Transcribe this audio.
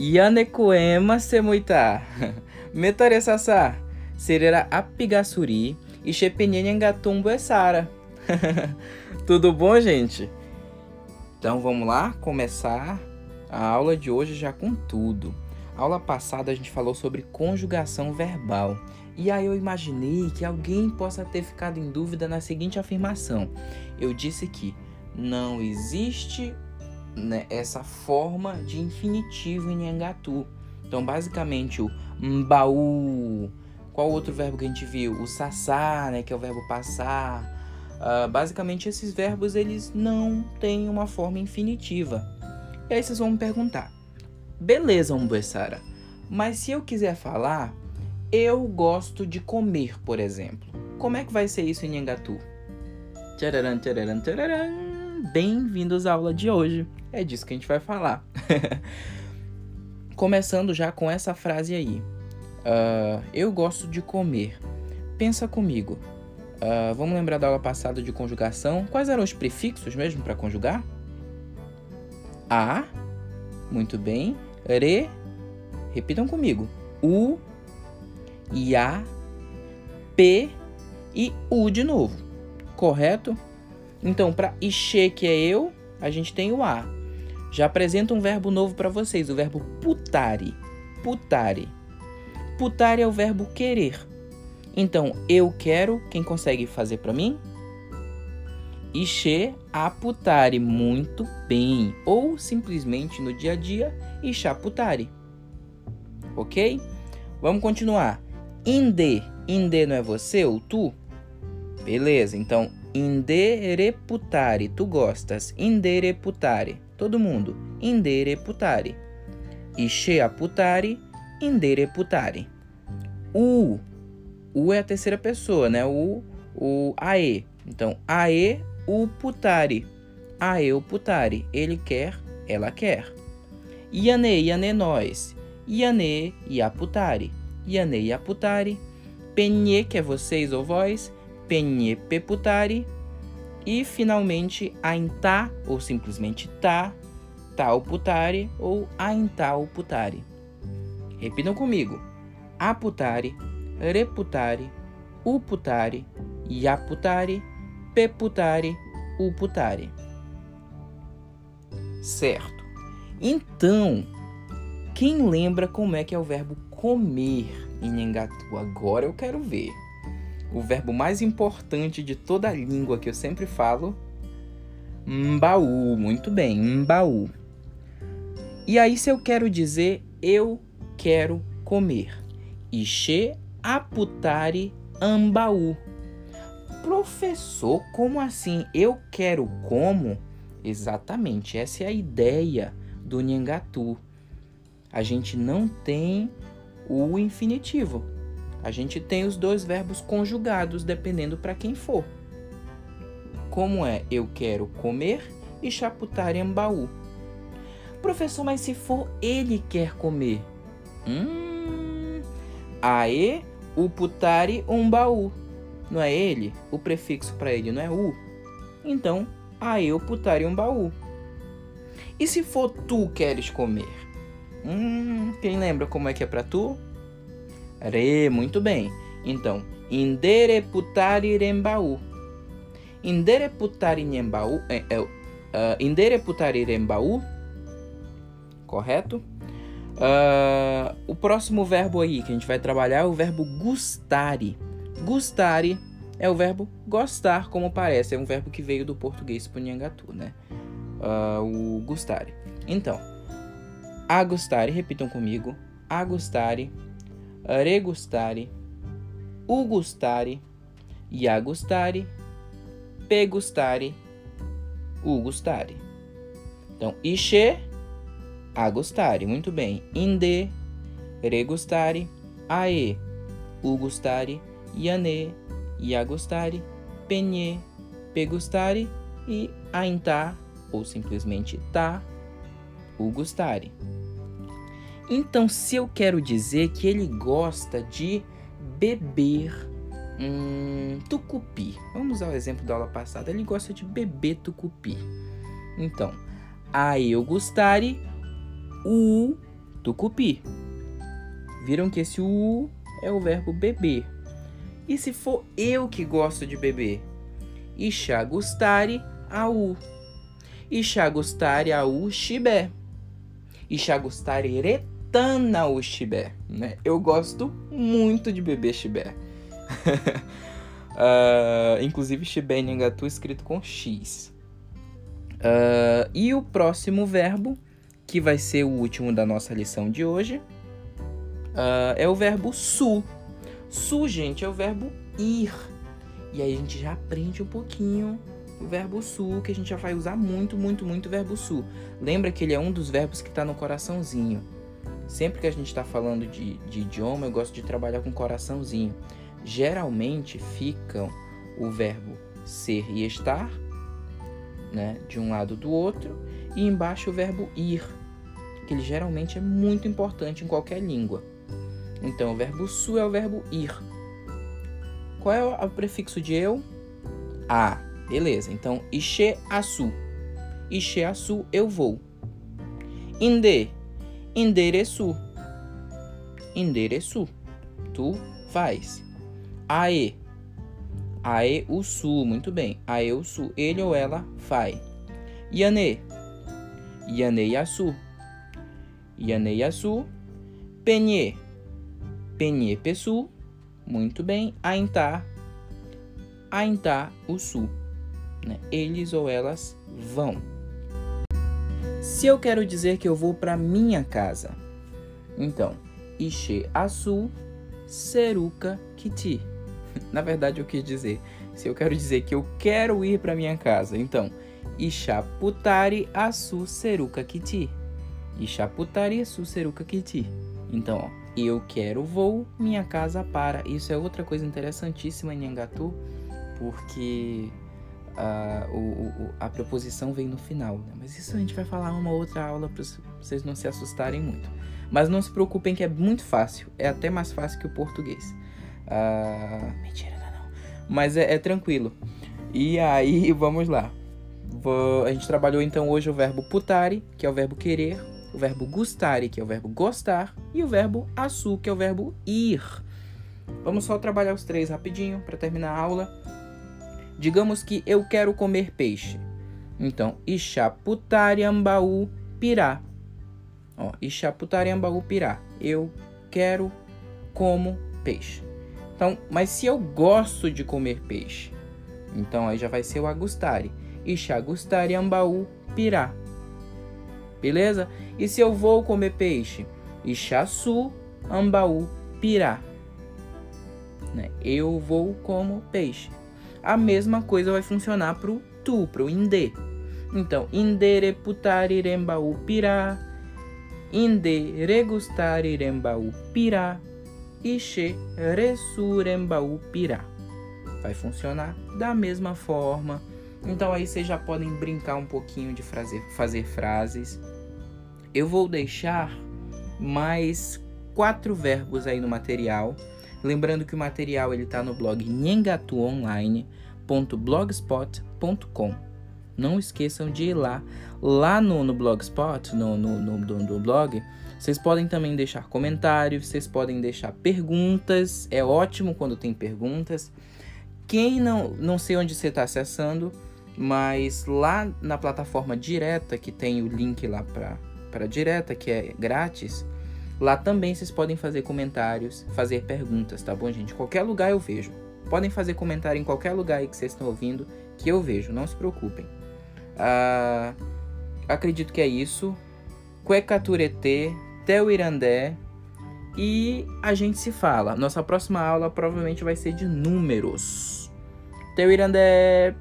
Yanekoema semuita. Metare sasa. Serera apigassuri e chepenhenhengatumbo é Sara. Tudo bom, gente? Então vamos lá começar a aula de hoje já com tudo. Aula passada a gente falou sobre conjugação verbal. E aí eu imaginei que alguém possa ter ficado em dúvida na seguinte afirmação. Eu disse que não existe né, essa forma de infinitivo em Nhangatu. Então, basicamente, o mbaú. Qual outro verbo que a gente viu? O sassá, né, que é o verbo passar. Uh, basicamente, esses verbos eles não têm uma forma infinitiva. E aí vocês vão me perguntar: beleza, Umbuessara, mas se eu quiser falar, eu gosto de comer, por exemplo. Como é que vai ser isso em Nhangatu? Tchararam, tchararam, tchararam. Bem-vindos à aula de hoje. É disso que a gente vai falar. Começando já com essa frase aí. Uh, eu gosto de comer. Pensa comigo. Uh, vamos lembrar da aula passada de conjugação. Quais eram os prefixos mesmo para conjugar? A. Muito bem. Re. Repitam comigo. U. Ya. P. E U de novo. Correto? Então, para Ixê, que é eu, a gente tem o A. Já apresenta um verbo novo para vocês, o verbo putare. Putare. Putare é o verbo querer. Então, eu quero, quem consegue fazer para mim? Ixê aputare, muito bem. Ou simplesmente no dia a dia, Ixaputare. Ok? Vamos continuar. Inde. Inde não é você ou tu? Beleza, então Indereputare. Tu gostas. Indereputare. Todo mundo. Indereputare. Ixeaputare. Indereputare. U. U é a terceira pessoa, né? O, o ae. Então, ae o putare. Ae o. Ele quer, ela quer. Iane, iane nós. Iane, iaputare. Iane, iaputare. Penhe, que é vocês ou vós penhe peputari e finalmente aintá ou simplesmente tá, tal putari ou aintal putari. Repitam comigo: aputari, reputari, uputari, yaputari, peputari, uputari. Certo. Então, quem lembra como é que é o verbo comer em Nhangatu? Agora eu quero ver o verbo mais importante de toda a língua que eu sempre falo. Mbaú, muito bem, mbaú. E aí, se eu quero dizer eu quero comer, Ixê aputari ambaú. Professor, como assim? Eu quero como? Exatamente, essa é a ideia do Nhangatu. A gente não tem o infinitivo a gente tem os dois verbos conjugados dependendo para quem for. Como é eu quero comer e chaputar em baú. Professor, mas se for ele quer comer? Hum, ae o putari um baú. Não é ele? O prefixo para ele não é u? Então, ae o putari um baú. E se for tu queres comer? Hum, quem lembra como é que é para tu? Re, muito bem. Então, indereputari rembaú. Indereputari rembaú. É, é, uh, indereputari rembaú. Correto? Uh, o próximo verbo aí que a gente vai trabalhar é o verbo gustare. Gustare é o verbo gostar, como parece. É um verbo que veio do português punhangatu, né? Uh, o gustare. Então, agustare, repitam comigo. Agustare regustare, ugustare, iagustare, pegustare, ugustare. Então, ishe, agustare, muito bem. Inde, regustare, ae, ugustare, iane, iagustare, penhe, pegustare e ainta, ou simplesmente tá, ugustare. Então, se eu quero dizer que ele gosta de beber hum, tucupi, vamos usar o exemplo da aula passada, ele gosta de beber tucupi. Então, a eu gustare, o tucupi. Viram que esse U é o verbo beber. E se for eu que gosto de beber? Ixá gustare au. Ixá gustare au chibé. Ixá gustare retana o chibé. Né? Eu gosto muito de beber chibé. uh, inclusive chibé em Ngatu escrito com X. Uh, e o próximo verbo, que vai ser o último da nossa lição de hoje, uh, é o verbo su. Su, gente, é o verbo ir. E aí a gente já aprende um pouquinho o verbo su, que a gente já vai usar muito, muito, muito o verbo su. Lembra que ele é um dos verbos que está no coraçãozinho. Sempre que a gente está falando de, de idioma, eu gosto de trabalhar com coraçãozinho. Geralmente ficam o verbo ser e estar, né, de um lado do outro, e embaixo o verbo ir, que ele geralmente é muito importante em qualquer língua. Então, o verbo su é o verbo ir. Qual é o prefixo de eu? A. Beleza. Então, ixe asu. Ixe asu, eu vou. Inde. Endereçu. Endereçu. Tu vais. Ae. Ae o su. Muito bem. Ae o su. Ele ou ela vai. Yane. Yane yasu. Yane yasu. Penye Penye Pessu, muito bem, Aintar, Aintar o Sul. Né? Eles ou elas vão. Se eu quero dizer que eu vou para minha casa, então, Ishe Asu Seruka Kiti. Na verdade, eu quis dizer, se eu quero dizer que eu quero ir para minha casa, então, Ishaputari Asu Seruka Kiti. Ishaputari Asu Seruka Kiti. Então, ó, eu quero vou, minha casa para. Isso é outra coisa interessantíssima em Angatu, porque a, o, o, a preposição vem no final. Né? Mas isso a gente vai falar uma outra aula para vocês não se assustarem muito. Mas não se preocupem que é muito fácil. É até mais fácil que o português. Ah, mentira, não. Mas é, é tranquilo. E aí, vamos lá. A gente trabalhou então hoje o verbo putare, que é o verbo querer, o verbo gustare, que é o verbo gostar, e o verbo asu, que é o verbo ir. Vamos só trabalhar os três rapidinho para terminar a aula. Digamos que eu quero comer peixe. Então, Ixaputariambaú pirá. Ó, Ixaputariambaú pirá. Eu quero como peixe. Então, mas se eu gosto de comer peixe, então aí já vai ser o agustare. Ixagustariambaú pirá. Beleza? E se eu vou comer peixe? Ixaçu, Ambaú, Pirá. Né? Eu vou como peixe. A mesma coisa vai funcionar para o tu, para o indê. Então, inde reputar irembaú pirá, inde regustar irembaú pirá, ixe ressurembaú pirá. Vai funcionar da mesma forma. Então aí vocês já podem brincar um pouquinho de fazer, fazer frases eu vou deixar mais quatro verbos aí no material. Lembrando que o material ele está no blog nhengatuonline.blogspot.com. Não esqueçam de ir lá. Lá no, no Blogspot, no, no, no, no blog, vocês podem também deixar comentários, vocês podem deixar perguntas. É ótimo quando tem perguntas. Quem não, não sei onde você está acessando, mas lá na plataforma direta que tem o link lá para direta, que é grátis, lá também vocês podem fazer comentários, fazer perguntas, tá bom, gente? Qualquer lugar eu vejo. Podem fazer comentário em qualquer lugar aí que vocês estão ouvindo, que eu vejo, não se preocupem. Ah, acredito que é isso. Cuecaturete, Teu Irandé. E a gente se fala. Nossa próxima aula provavelmente vai ser de números. Teu Irandé.